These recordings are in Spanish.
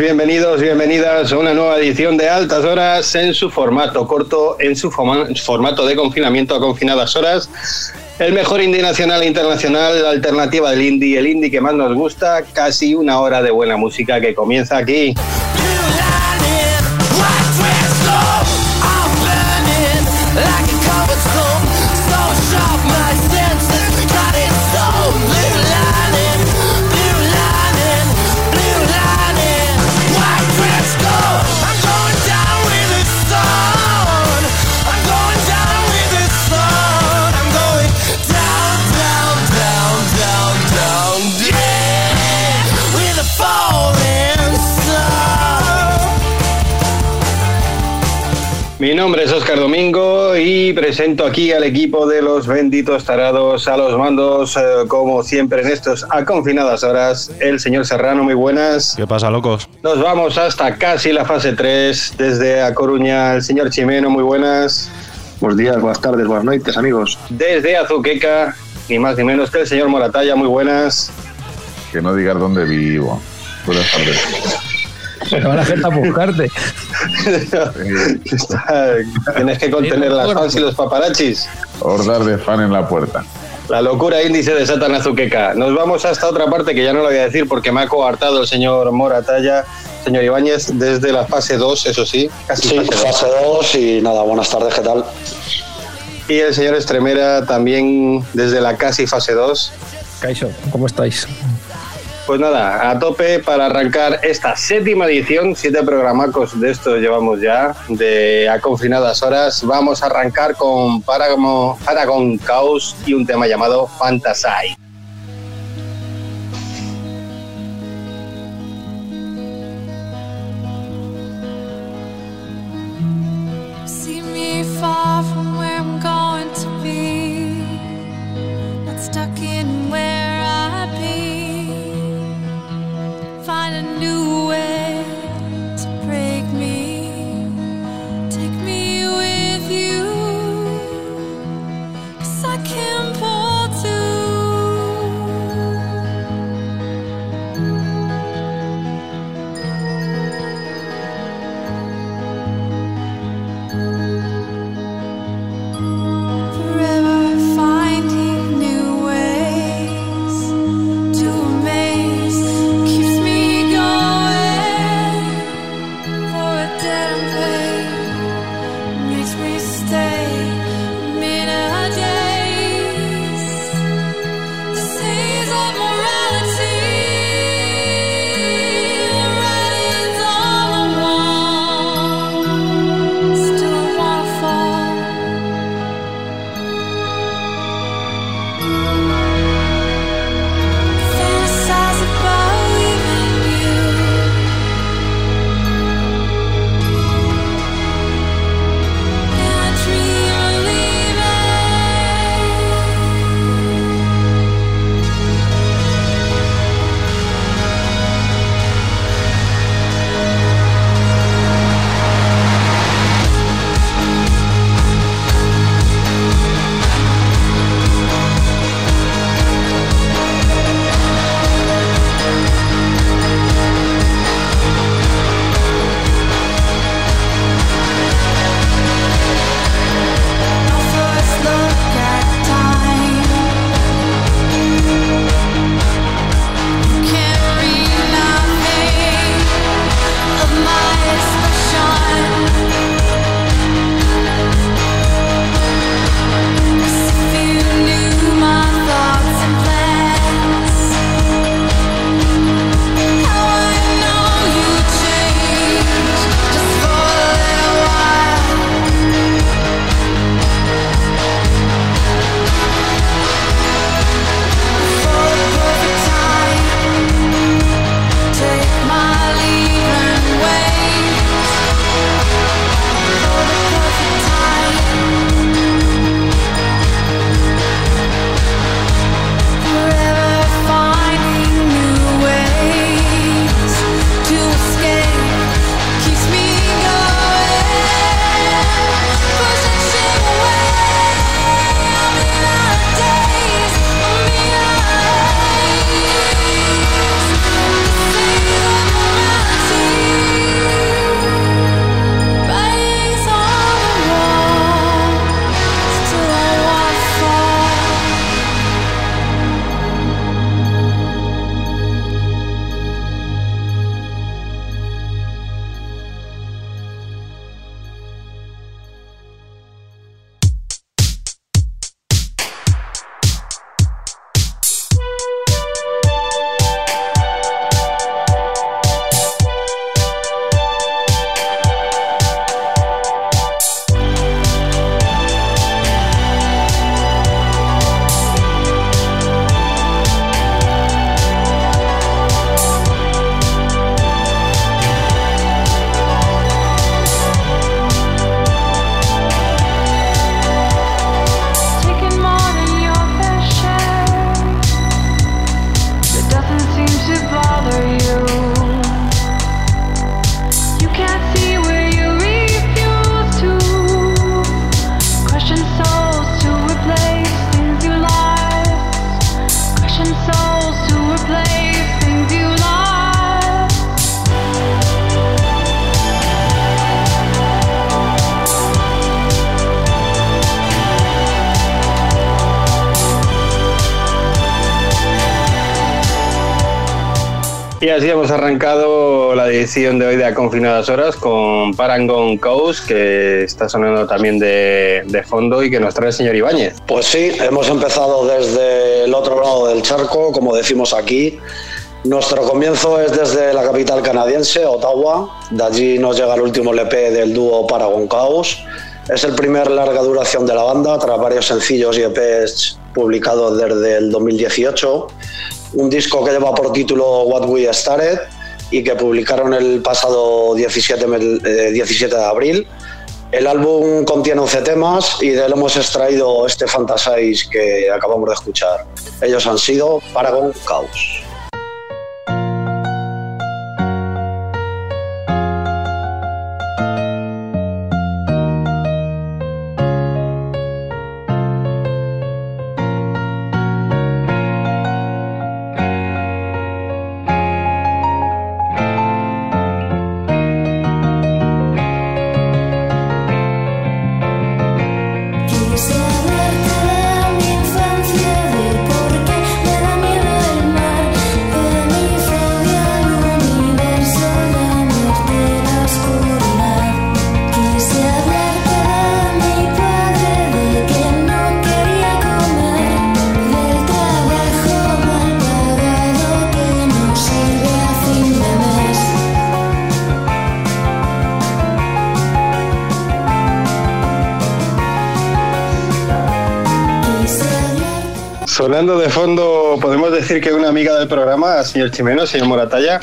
bienvenidos, bienvenidas a una nueva edición de Altas Horas en su formato corto, en su formato de confinamiento a confinadas horas. El mejor indie nacional e internacional, la alternativa del indie, el indie que más nos gusta, casi una hora de buena música que comienza aquí. Nombre es Oscar Domingo y presento aquí al equipo de los benditos tarados a los mandos, eh, como siempre en estos a confinadas horas, el señor Serrano, muy buenas. ¿Qué pasa, locos? Nos vamos hasta casi la fase 3, desde A Coruña, el señor Chimeno, muy buenas. Buenos días, buenas tardes, buenas noches, amigos. Desde Azuqueca, ni más ni menos que el señor Moratalla, muy buenas. Que no digas dónde vivo. Buenas tardes. Va la gente a buscarte. tienes que contener las fans y los paparachis. Hordas de fan en la puerta. La locura índice de Satan Azuqueca. Nos vamos hasta otra parte que ya no lo voy a decir porque me ha coartado el señor Moratalla, señor Ibáñez, desde la fase 2, eso sí. sí, fase 2 y nada, buenas tardes, ¿qué tal? Y el señor Estremera también desde la casi fase 2. Caixo, ¿cómo estáis? Pues nada, a tope para arrancar esta séptima edición, siete programacos de esto llevamos ya, de a confinadas horas. Vamos a arrancar con Paragon, Paragon Chaos y un tema llamado Fantasy. Así hemos arrancado la edición de hoy de A Confinadas Horas con Parangon Coast, que está sonando también de, de, fondo y que nos trae el señor Ibáñez. Pues sí, hemos empezado desde el otro lado del charco, como decimos aquí. Nuestro comienzo es desde la capital canadiense, Ottawa. De allí nos llega el último LP del dúo Paragon Chaos. Es el primer larga duración de la banda, tras varios sencillos y EPs publicados desde el 2018 un disco que lleva por título What We Started y que publicaron el pasado 17, 17 de abril. El álbum contiene 11 temas y de él hemos extraído este Fantasize que acabamos de escuchar. Ellos han sido Paragon Chaos. Sonando de fondo, ¿podemos decir que una amiga del programa, señor Chimeno, señor Moratalla?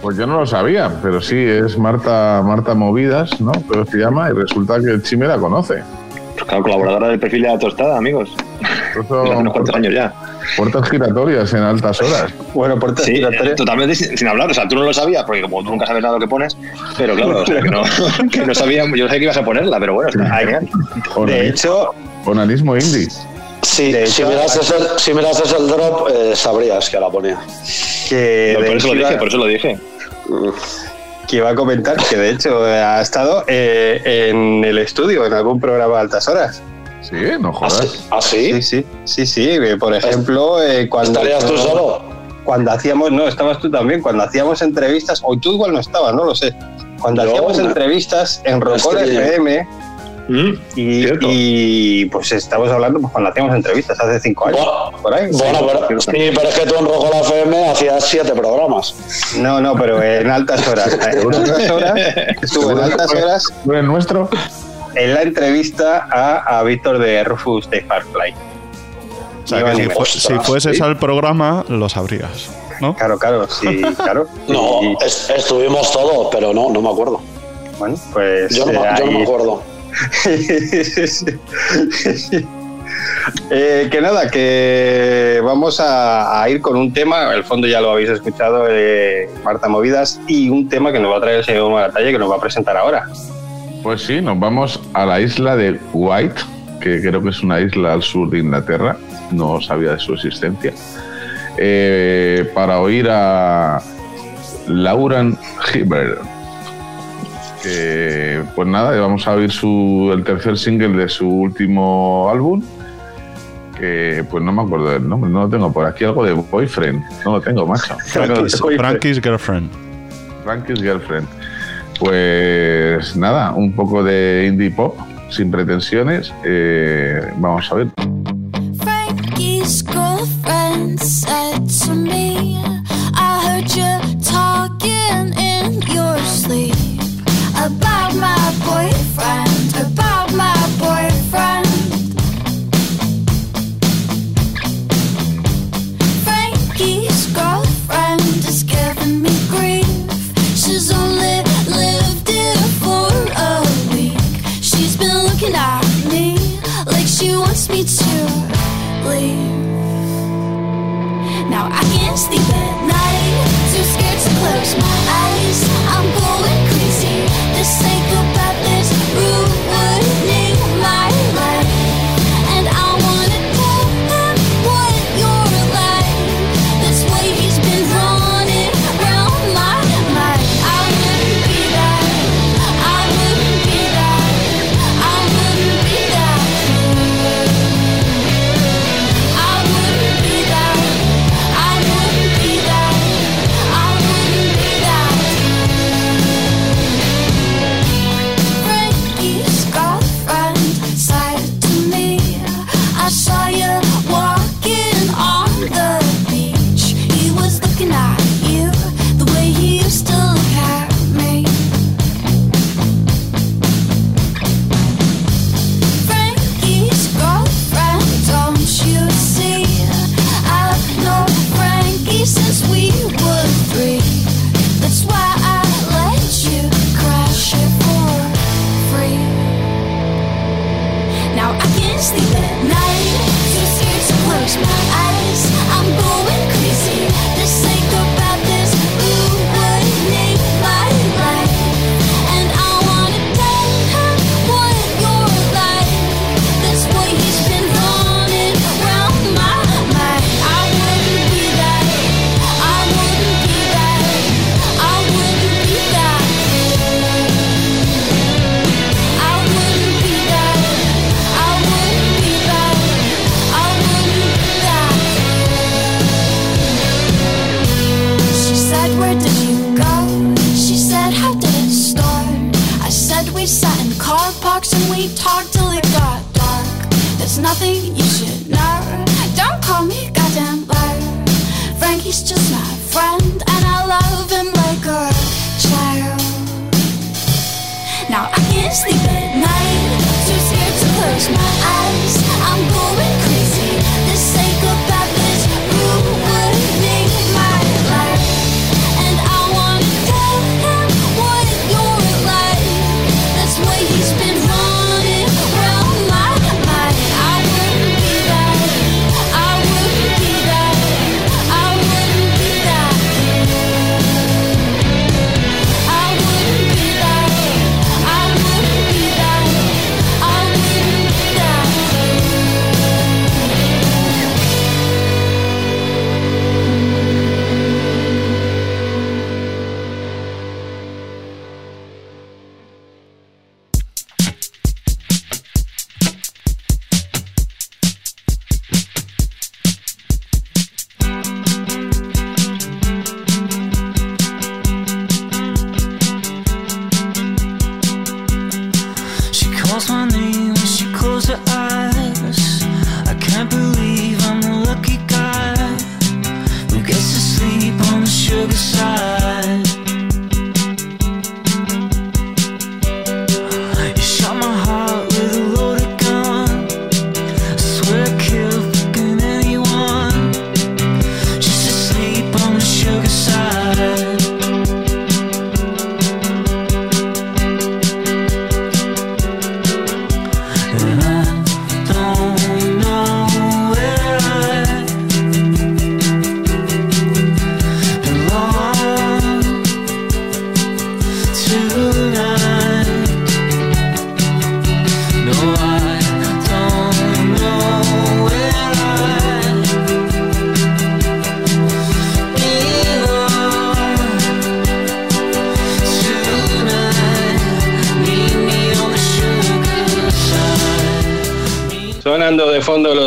Pues yo no lo sabía, pero sí, es Marta Marta Movidas, ¿no? Pero se llama y resulta que el Chime la conoce. Pues claro, colaboradora del perfil de la tostada, amigos. Eso, Hace unos cuantos años ya. Puertas giratorias en altas horas. Bueno, puertas Sí, giratorias. totalmente sin, sin hablar. O sea, tú no lo sabías, porque como tú nunca sabes nada de lo que pones, pero claro, o sea, que no, que no sabía, yo no sabía que ibas a ponerla, pero bueno, está genial. De hecho, Onanismo indie. Sí, si mirases el, si mirases el drop, eh, sabrías que la ponía. que, No, por eso lo dije, iba- por eso lo dije. que iba a comentar que de hecho ha estado eh, en el estudio en algún programa de altas horas. Sí, no ¿Ah, jodas. sí? ¿Ah, sí? Sí, sí, sí, sí. eh, Por ejemplo, eh, cuando ¿Estarías tú solo? cuando hacíamos, no, estabas tú también, cuando hacíamos entrevistas, o tú igual no estabas, no lo sé. Cuando Yo, hacíamos no. entrevistas en Rocol FM Mm, y, pues estamos hablando pues, cuando hacíamos entrevistas hace cinco años, Bueno, por ahí. Bueno, pero, sí, pero es que tú en Rojo la FM hacías siete programas. No, no, pero en altas horas. En altas horas, estuvo en altas horas ¿Tú eres nuestro? en la entrevista a, a Víctor de Rufus de Firefly. O sea, Ni que más si, fu- fueses Sí. al programa, lo sabrías, ¿no? Claro, claro, sí, claro. No, es- estuvimos todos, pero no, no me acuerdo. bueno, pues Yo no, me- eh, yo no me acuerdo. Eh, que nada, que vamos a, ir con un tema, el fondo ya lo habéis escuchado, eh, Marta Movidas, y un tema que nos va a traer el señor Maratalla que nos va a presentar ahora. Pues sí, nos vamos a la isla de White, que creo que es una isla al sur de Inglaterra. No sabía de su existencia. Eh, para oír a Lauren Hibbert. Que, pues nada, vamos a oír su, el tercer single de su último álbum. Que pues no me acuerdo del nombre, no lo tengo por aquí, algo de Boyfriend. No lo tengo, macho. Frankie's Girlfriend. Frankie's Girlfriend. Pues nada, un poco de indie pop, sin pretensiones. Eh, vamos a ver. Frankie's girlfriend said to me, she wants me to friend, and I love him like a child. Now I can't sleep at night, too scared to close my eyes.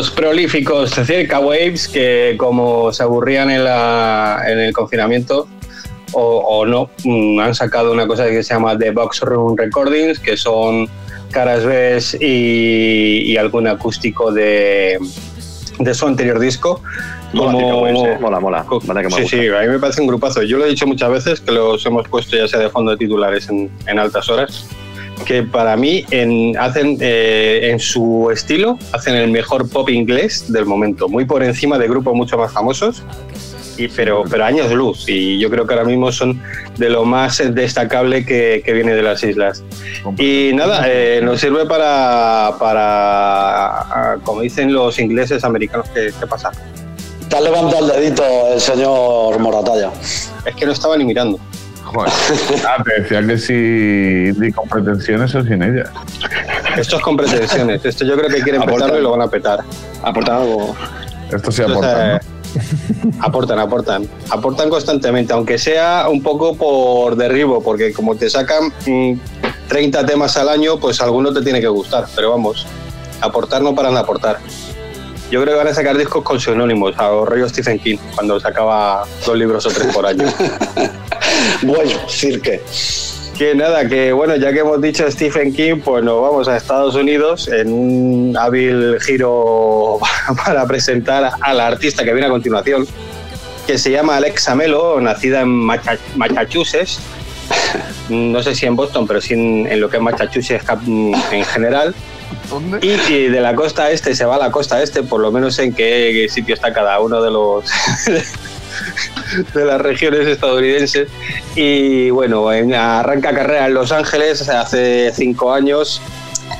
Los prolíficos Cerca Waves que como se aburrían en, la- en el confinamiento o, o no, mm, han sacado una cosa que se llama The Box Room Recordings, que son caras B y, y algún acústico de, de su anterior disco. Mola, Como- eh. Mola, mola. Vale que sí, gusta. sí, a mí me parece un grupazo. Yo lo he dicho muchas veces que los hemos puesto ya sea de fondo de titulares en, en altas horas. Que para mí en, hacen eh, en su estilo hacen el mejor pop inglés del momento, muy por encima de grupos mucho más famosos, y, pero, pero años luz. Y yo creo que ahora mismo son de lo más destacable que, que viene de las islas. Y nada, eh, nos sirve para, para, como dicen los ingleses americanos, ¿qué, qué pasa? Te ha levantado el dedito el señor Moratalla. Es que no estaba ni mirando. Joder. Ah, te decía que si di con pretensiones o sin ellas. Esto es con pretensiones. Esto yo creo que quieren Aportan. petarlo y lo van a petar. Aporta algo. Esto sí aporta. eh, aportan, aportan. Aportan constantemente, aunque sea un poco por derribo, porque como te sacan mm, 30 temas al año, pues alguno te tiene que gustar. Pero vamos, aportar no paran de aportar. Yo creo que van a sacar discos con sinónimos, a rollo Stephen King, cuando sacaba dos libros o tres por año. Bueno, cirque. Que nada, que bueno, ya que hemos dicho Stephen King, pues nos vamos a Estados Unidos en un hábil giro para presentar a la artista que viene a continuación, que se llama Alexa Melo, nacida en Massachusetts. No sé si en Boston, pero sí en, en lo que es Massachusetts cap- en general. ¿Dónde? Y, y de la costa este se va a la costa este, por lo menos en qué sitio está cada uno de los de las regiones estadounidenses. Y bueno, en- arranca carrera en Los Ángeles hace cinco años.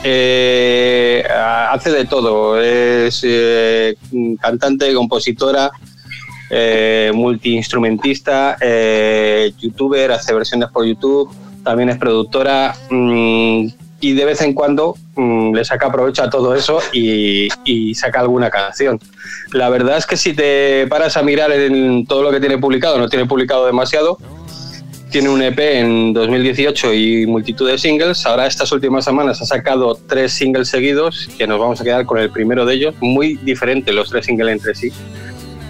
Eh, hace de todo, es eh, cantante, compositora, eh, multiinstrumentista, youtuber, hace versiones por YouTube, también es productora mm, y de vez en cuando mm, le saca provecho a todo eso y, y saca alguna canción. La verdad es que si te paras a mirar en todo lo que tiene publicado, no tiene publicado demasiado, tiene un EP en 2018 y multitud de singles. Ahora estas últimas semanas ha sacado tres singles seguidos, que nos vamos a quedar con el primero de ellos, muy diferente los tres singles entre sí.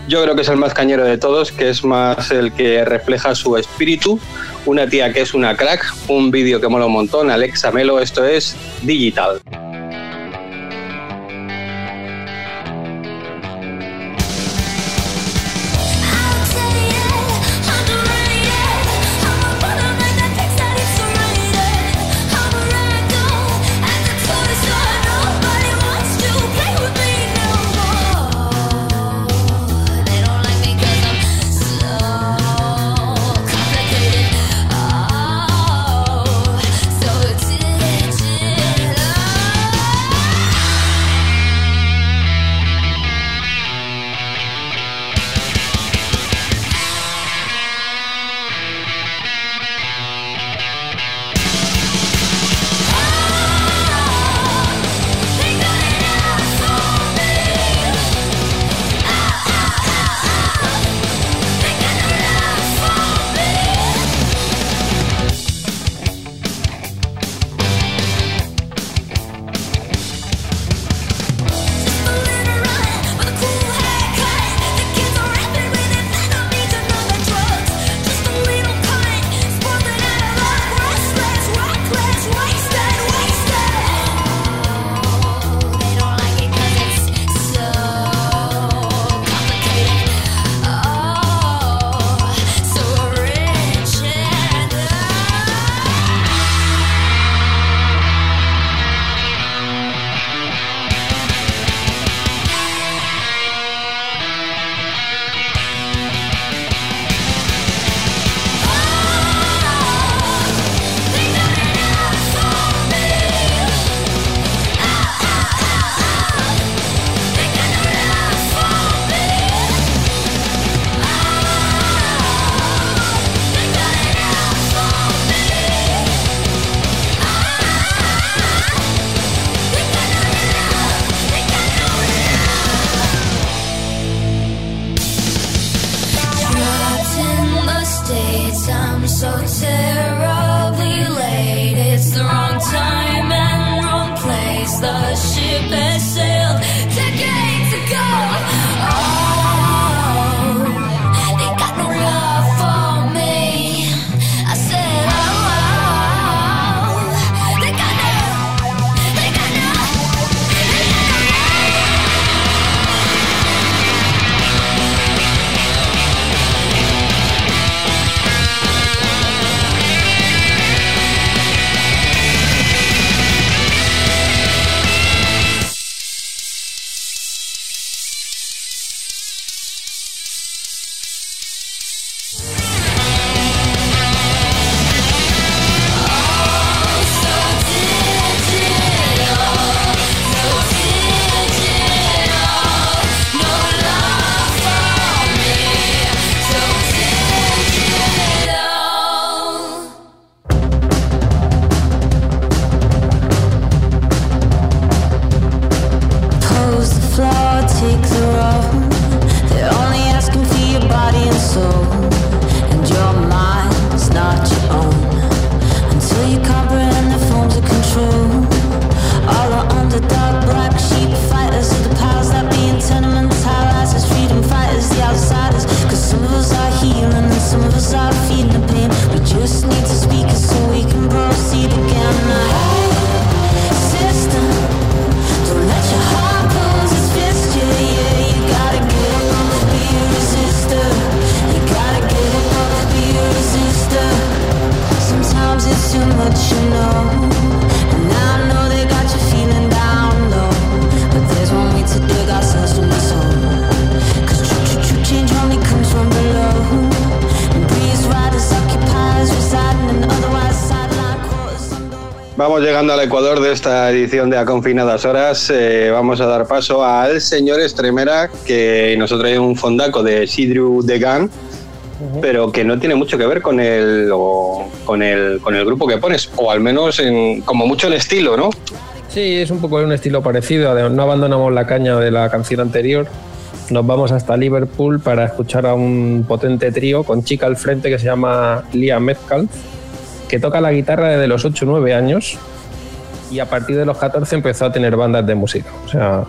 Yo creo que es el más cañero de todos, que es más el que refleja su espíritu. Una tía que es una crack, un vídeo que mola un montón, Alexa Melo, esto es Digital. Llegando al Ecuador de esta edición de A Confinadas Horas. Eh, vamos a dar paso al señor Estremera, que nos trae un fondaco de Sidru Degan, pero que no tiene mucho que ver con el, o- con el, con el grupo que pones, o al menos en, como mucho el estilo, ¿no? Sí, es un poco un estilo parecido. No abandonamos la caña de la canción anterior. Nos vamos hasta Liverpool para escuchar a un potente trío con chica al frente que se llama Liam Metcalf, que toca la guitarra desde los 8 o 9 años y a partir de los 14 empezó a tener bandas de música. O sea,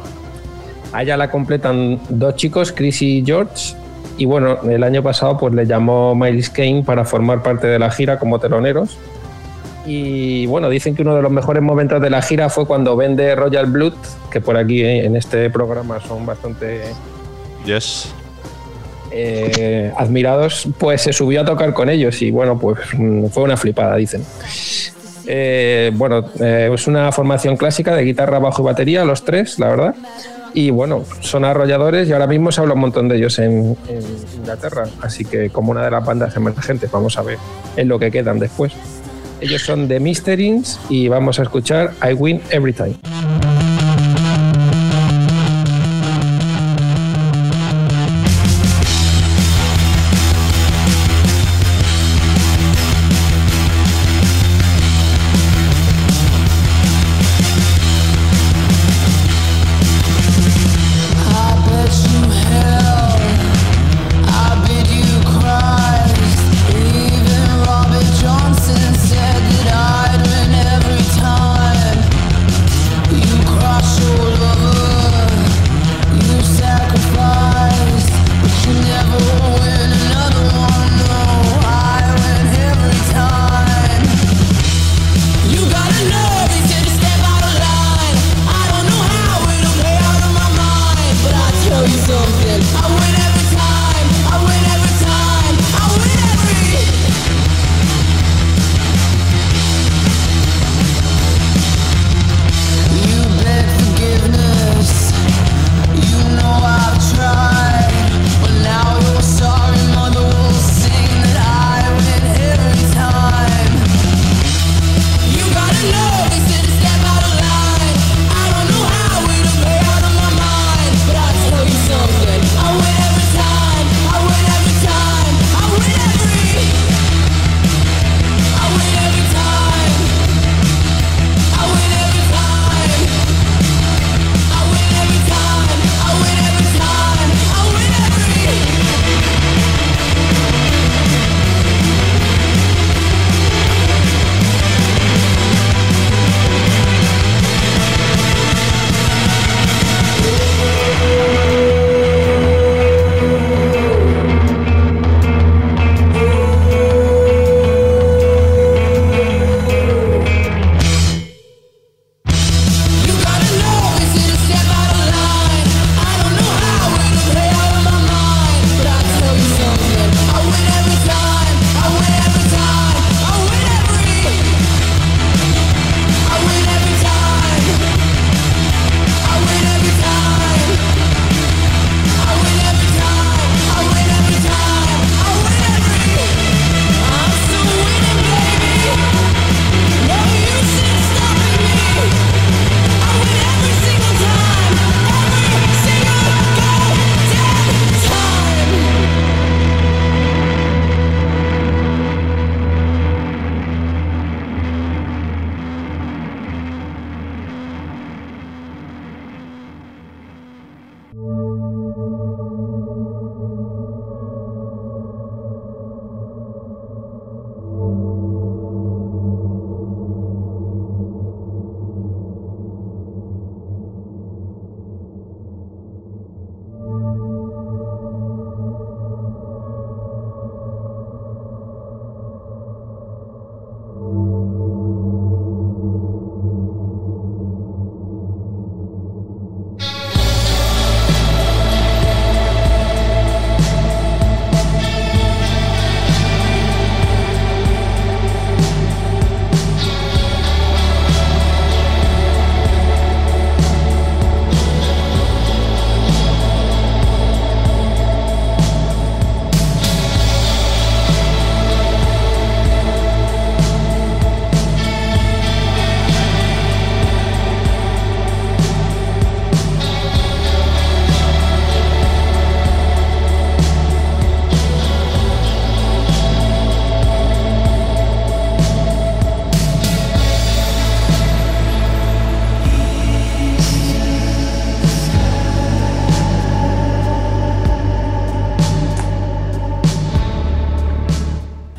Allá la completan dos chicos, Chris y George. Y bueno, el año pasado pues le llamó Miles Kane para formar parte de la gira como teloneros. Y bueno, dicen que uno de los mejores momentos de la gira fue cuando vende Royal Blood, que por aquí eh, en este programa son bastante Yes. eh, admirados, pues se subió a tocar con ellos y bueno, pues mm, fue una flipada, dicen. Eh, bueno, eh, es una formación clásica de guitarra, bajo y batería, los tres, la verdad. Y bueno, son arrolladores y ahora mismo se habla un montón de ellos en, Inglaterra. Así que como una de las bandas emergentes, vamos a ver en lo que quedan después. Ellos son The Mysterings y vamos a escuchar I Win Every Time.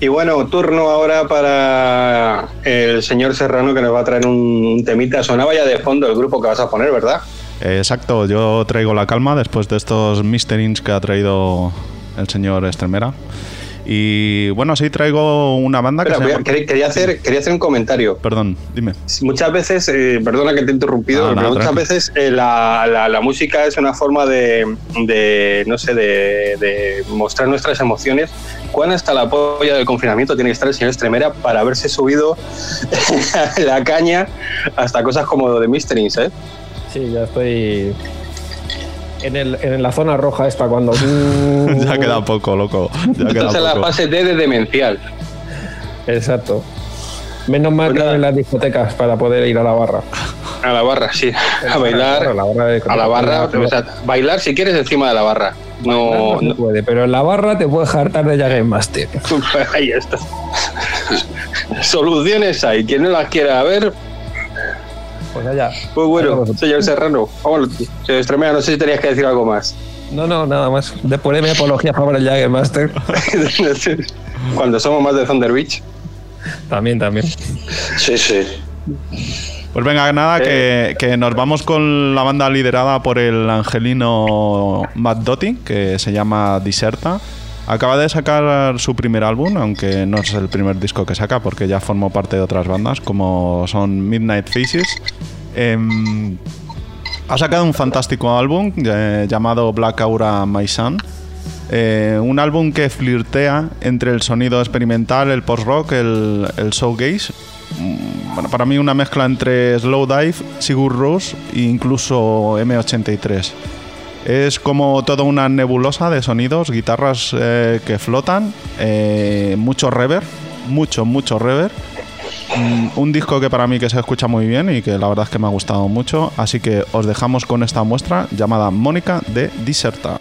Y bueno, turno ahora para el señor Serrano que nos va a traer un temita. Sonaba ya de fondo el grupo que vas a poner, ¿verdad? Exacto, yo traigo la calma después de estos misterings que ha traído el señor Estremera. Y bueno, sí traigo una banda que se llama- quería, quería hacer, quería hacer un comentario. Perdón, dime. Muchas veces, eh, perdona que te he interrumpido, Ah, pero nada, muchas veces eh, la, la- la música es una forma de, de, no sé, de, de mostrar nuestras emociones. ¿Cuán hasta la polla del confinamiento tiene que estar el señor Estremera para haberse subido la caña hasta cosas como de Mysterings, eh? Sí, ya estoy en, el, en la zona roja esta cuando... ya queda poco, loco. Ya queda Estás en la fase D de demencial. Exacto. Menos mal que Pues nada. en las discotecas para poder ir a la barra. A la barra, sí. A bailar. A la barra, de- A la barra, o sea, bailar si quieres encima de la barra. No, no puede, pero en la barra te puedes hartar de Jagger Master. Ahí está. Soluciones hay. Quien no las quiera ver, Pues allá. pues bueno, señor Serrano. Vámonos. Señor Estremera, no sé si tenías que decir algo más. No, no, nada más. Después de mi apología a favor del Jagger Master. Cuando somos más de Thunder Beach. También, también. Sí, sí. Pues venga, nada, que, que nos vamos con la banda liderada por el angelino Matt Doty, que se llama Diserta. Acaba de sacar su primer álbum, aunque no es el primer disco que saca, porque ya formó parte de otras bandas, como son Midnight Faces. Em, ha sacado un fantástico álbum eh, llamado Black Aura My Sun. Eh, un álbum que flirtea entre el sonido experimental, el post-rock, el, el showgaze. Mm, Bueno, para mí una mezcla entre Slowdive, Sigur Rós e incluso M83. Es como toda una nebulosa de sonidos, guitarras eh, que flotan, eh, mucho reverb, mucho, mucho reverb. Mm, Un disco que para mí que se escucha muy bien y que la verdad es que me ha gustado mucho. Así que os dejamos con esta muestra llamada Mónica de Diserta.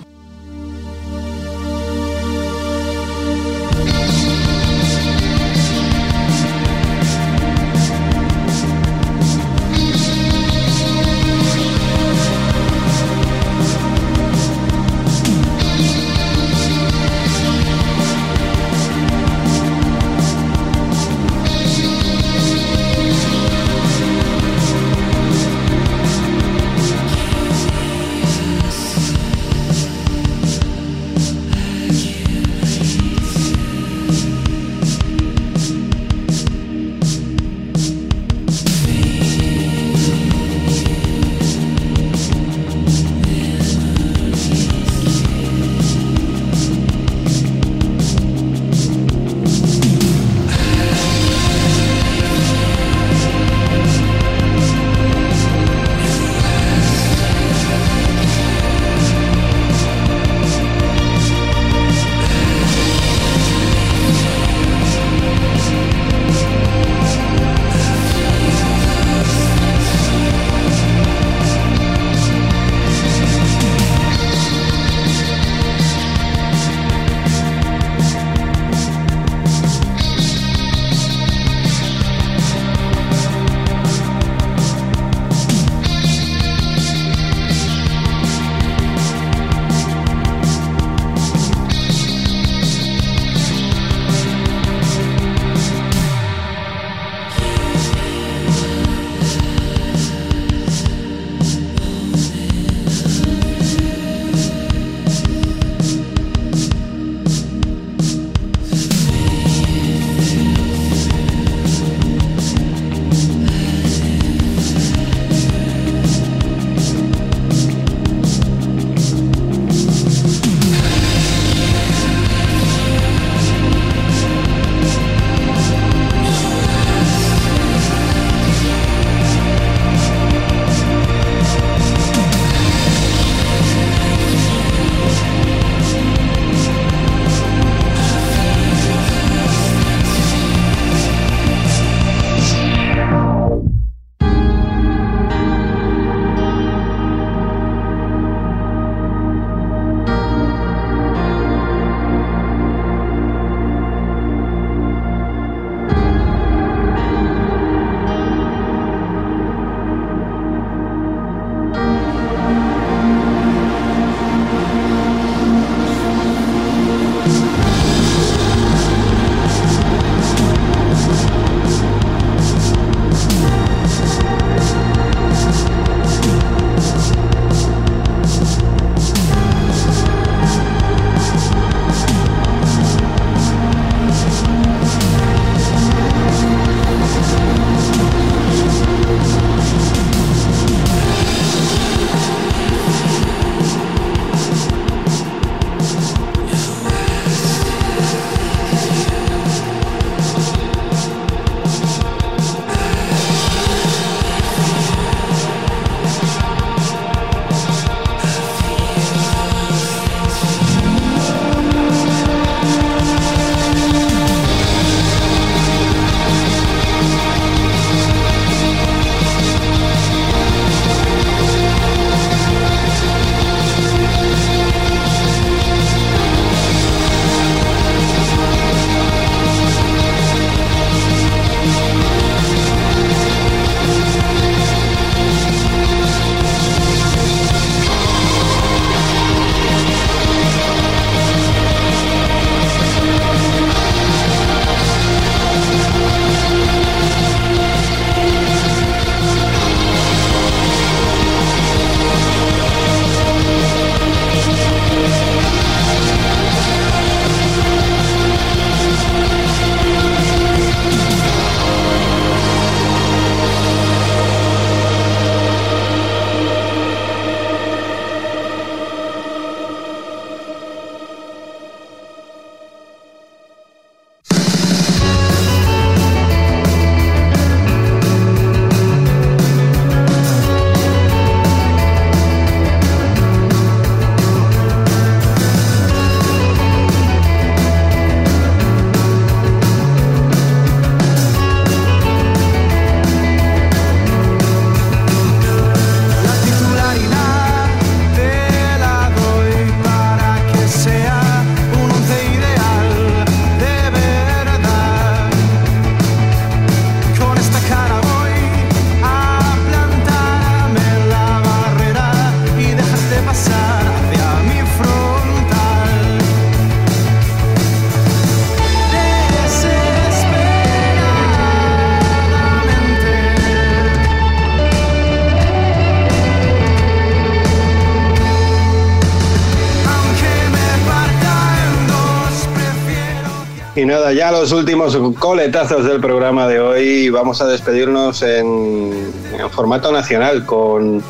Y nada, ya los últimos coletazos del programa de hoy. Vamos a despedirnos en, en formato nacional con,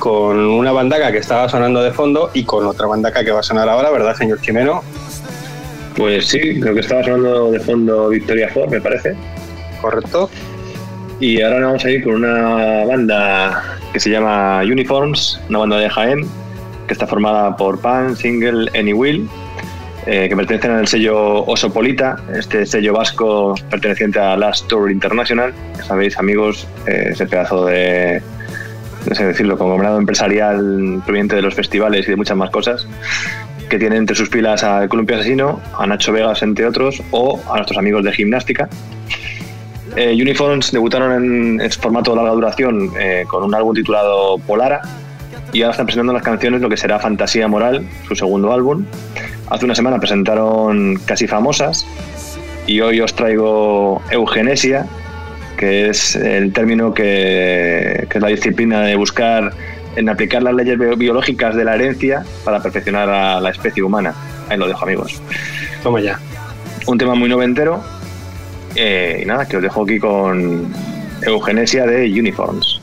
con una bandaca que estaba sonando de fondo y con otra bandaca que va a sonar ahora, ¿verdad, señor Chimeno? Pues sí, creo que estaba sonando de fondo Victoria Ford, me parece. ¿Correcto? Y ahora vamos a ir con una banda que se llama Uniforms, una banda de Jaén, que está formada por Pan, Single, Any Will, eh, que pertenecen al sello Osopolita, este sello vasco perteneciente a Last Tour International. Ya sabéis, amigos, eh, ese pedazo de, no sé decirlo, conglomerado empresarial proveniente de los festivales y de muchas más cosas, que tiene entre sus pilas a Columpio Asesino, a Nacho Vegas, entre otros, o a nuestros amigos de gimnástica. Eh, debutaron en, en formato de larga duración eh, con un álbum titulado Polara y ahora están presentando las canciones lo que será Fantasía Moral, su segundo álbum. Hace una semana presentaron Casi Famosas y hoy os traigo Eugenesia, que es el término que, que es la disciplina de buscar en aplicar las leyes bio- biológicas de la herencia para perfeccionar a la especie humana. Ahí lo dejo, amigos. Toma ya. Un tema muy noventero. Eh, y nada, que os dejo aquí con Eugenesia de. Uniforms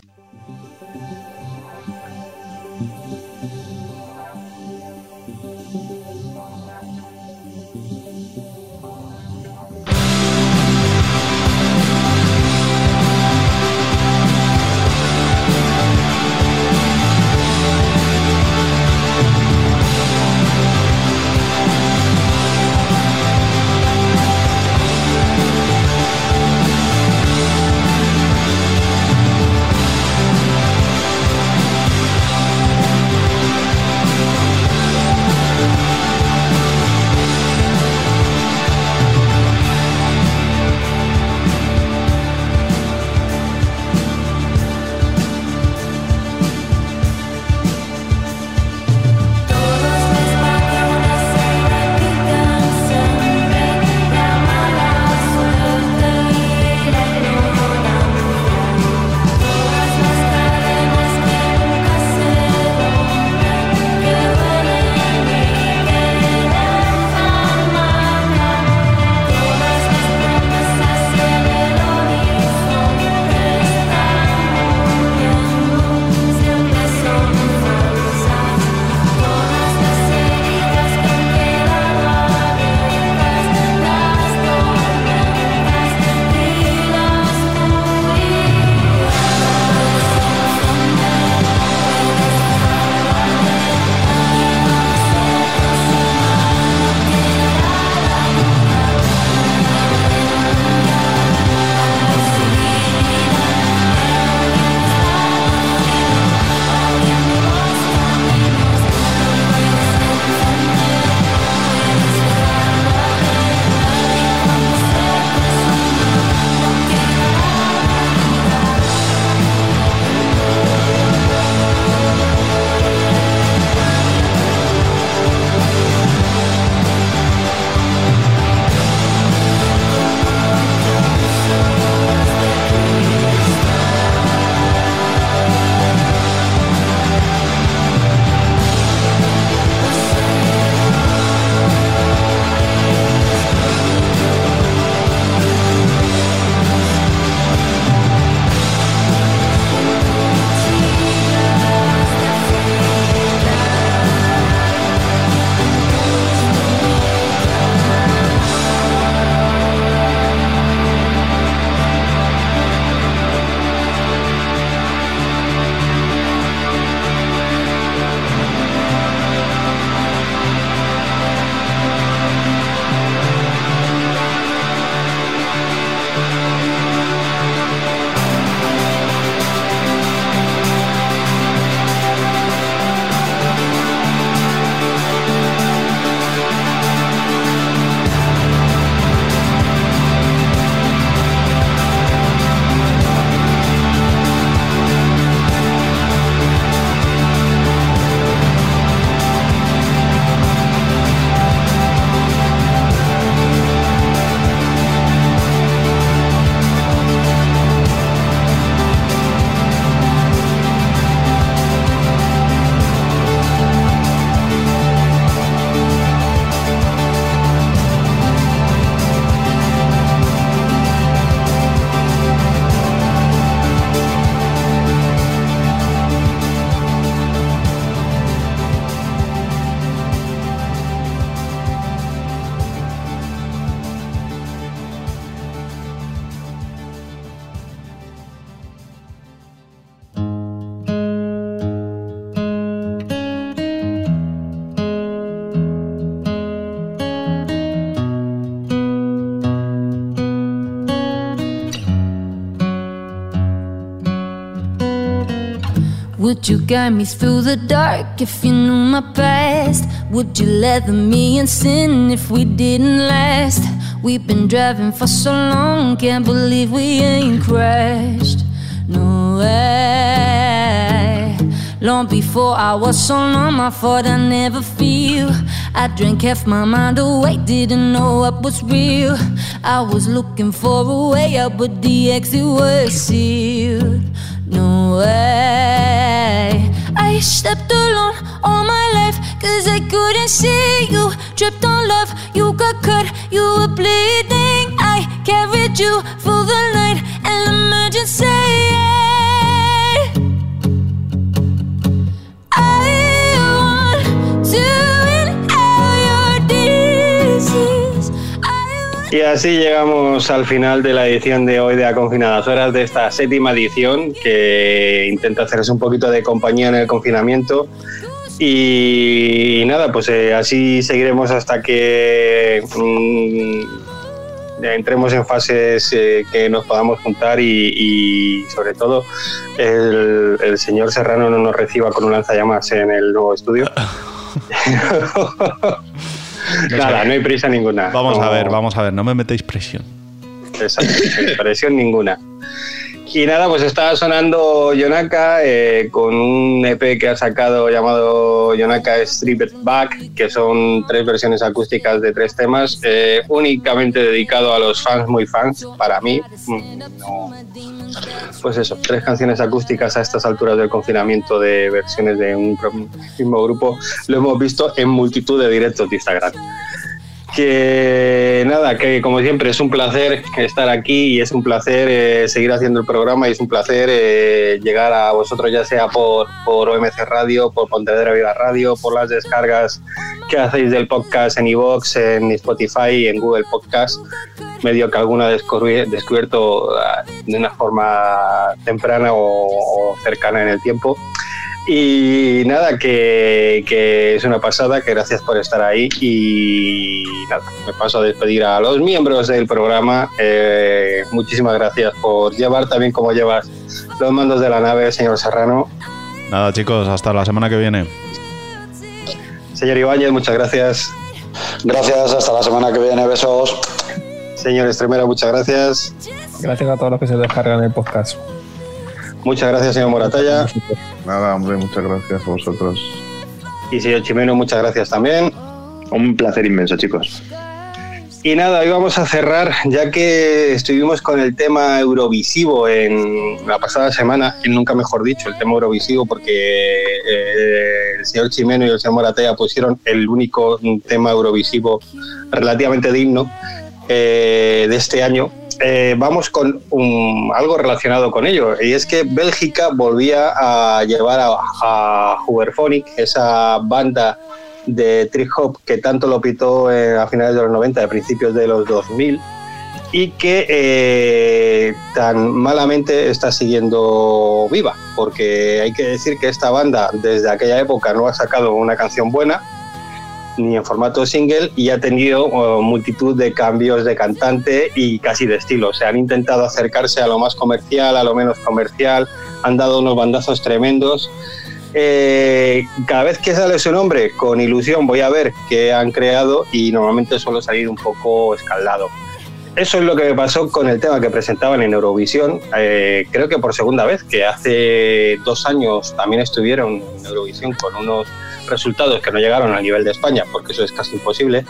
Would you guide me through the dark if you knew my past? Would you leather me in sin if we didn't last? We've been driving for so long, can't believe we ain't crashed. No way. Long before I was so numb, I thought I never feel. I drank half my mind away, didn't know what was real. I was looking for a way out, but the exit was sealed. No way. I stepped alone all my life, cause I couldn't see you. Tripped on love, you got cut, you were bleeding. I carried you through the night, an emergency. Y así llegamos al final de la edición de hoy de A Confinadas Horas, de esta séptima edición que intenta hacerse un poquito de compañía en el confinamiento. Y, nada, pues eh, así seguiremos hasta que mm, entremos en fases eh, que nos podamos juntar y, y, sobre todo el, el señor Serrano no nos reciba con un lanzallamas en el nuevo estudio. Nada, no hay prisa ninguna. Vamos a ver, vamos a ver, no me metéis presión. Exacto, presión ninguna. Y nada, pues estaba sonando Yonaka eh, con un EP que ha sacado llamado Yonaka Stripped Back, que son tres versiones acústicas de tres temas, eh, únicamente dedicado a los fans muy fans, para mí. mm. Pues eso, tres canciones acústicas a estas alturas del confinamiento de versiones de un mismo grupo, lo hemos visto en multitud de directos de Instagram. Que nada, que como siempre es un placer estar aquí y es un placer eh, seguir haciendo el programa y es un placer eh, llegar a vosotros ya sea por, por OMC Radio, por Pontevedra Viva Radio, por las descargas que hacéis del podcast en iVoox, en Spotify, en Google Podcast, medio que alguna descubri- descubierto ah, de una forma temprana o cercana en el tiempo. Y nada, que, que es una pasada, que gracias por estar ahí y nada, me paso a despedir a los miembros del programa. Eh, muchísimas gracias por llevar también como llevas los mandos de la nave, señor Serrano. Nada, chicos, hasta la semana que viene. Señor Ibáñez, muchas gracias. Gracias, hasta la semana que viene. Besos. Señor Estremera, muchas gracias. Gracias a todos los que se descargan el podcast. Muchas gracias, señor Moratalla. Nada, hombre, muchas gracias a vosotros. Y señor Chimeno, muchas gracias también. Un placer inmenso, chicos. Y nada, hoy vamos a cerrar, ya que estuvimos con el tema Eurovisivo en la pasada semana, y nunca mejor dicho, el tema Eurovisivo, porque eh, el señor Chimeno y el señor Moratella pusieron el único tema Eurovisivo relativamente digno eh, de este año. Eh, vamos con un- algo relacionado con ello, y es que Bélgica volvía a llevar a, a Huberphonic, esa banda de trip hop que tanto lo pitó a finales de los 90, a principios de los 2000 y que eh, tan malamente está siguiendo viva, porque hay que decir que esta banda desde aquella época no ha sacado una canción buena ni en formato single y ha tenido multitud de cambios de cantante y casi de estilo. Se han intentado acercarse a lo más comercial, a lo menos comercial, han dado unos bandazos tremendos eh, cada vez que sale su nombre, con ilusión voy a ver qué han creado y normalmente suelo salir un poco escaldado. Eso es lo que me pasó con el tema que presentaban en Eurovisión, eh, creo que por segunda vez, que hace dos años también estuvieron en Eurovisión con unos resultados que no llegaron al nivel de España, porque eso es casi imposible,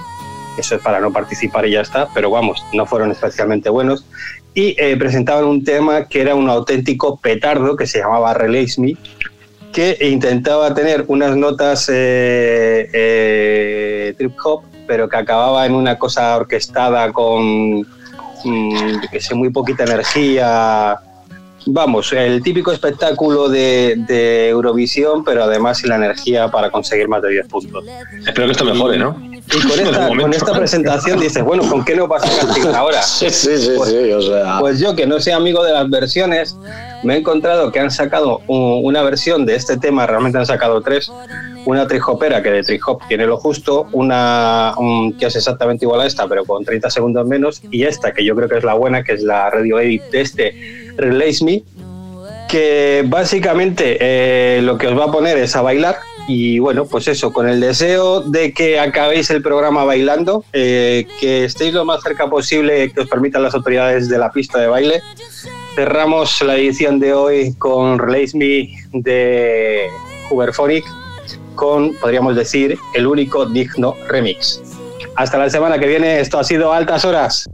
eso es para no participar y ya está, pero vamos, no fueron especialmente buenos. Y eh, presentaban un tema que era un auténtico petardo que se llamaba Release Me, que intentaba tener unas notas eh, eh, trip hop, pero que acababa en una cosa orquestada con, mm, que sé, muy poquita energía. Vamos, el típico espectáculo de, Eurovisión, pero además sin la energía para conseguir más de 10 puntos. Espero que esto mejore, ¿no? Y con esta, con esta presentación dices, bueno, ¿con qué nos vas a castigar ahora? Sí, sí, sí, Pues- sí, o sea. Pues yo, que no soy amigo de las versiones, me he encontrado que han sacado un- una versión de este tema, realmente han sacado tres. Una trijopera que de trihop tiene lo justo, una un- que es exactamente igual a esta, pero con 30 segundos menos, y esta que yo creo que es la buena, que es la radio edit de este Release Me, que básicamente eh, lo que os va a poner es a bailar y bueno, pues eso, con el deseo de que acabéis el programa bailando, eh, que estéis lo más cerca posible que os permitan las autoridades de la pista de baile. Cerramos la edición de hoy con Release Me de Huberphonic con, podríamos decir, el único digno remix. Hasta la semana que viene, esto ha sido Altas Horas.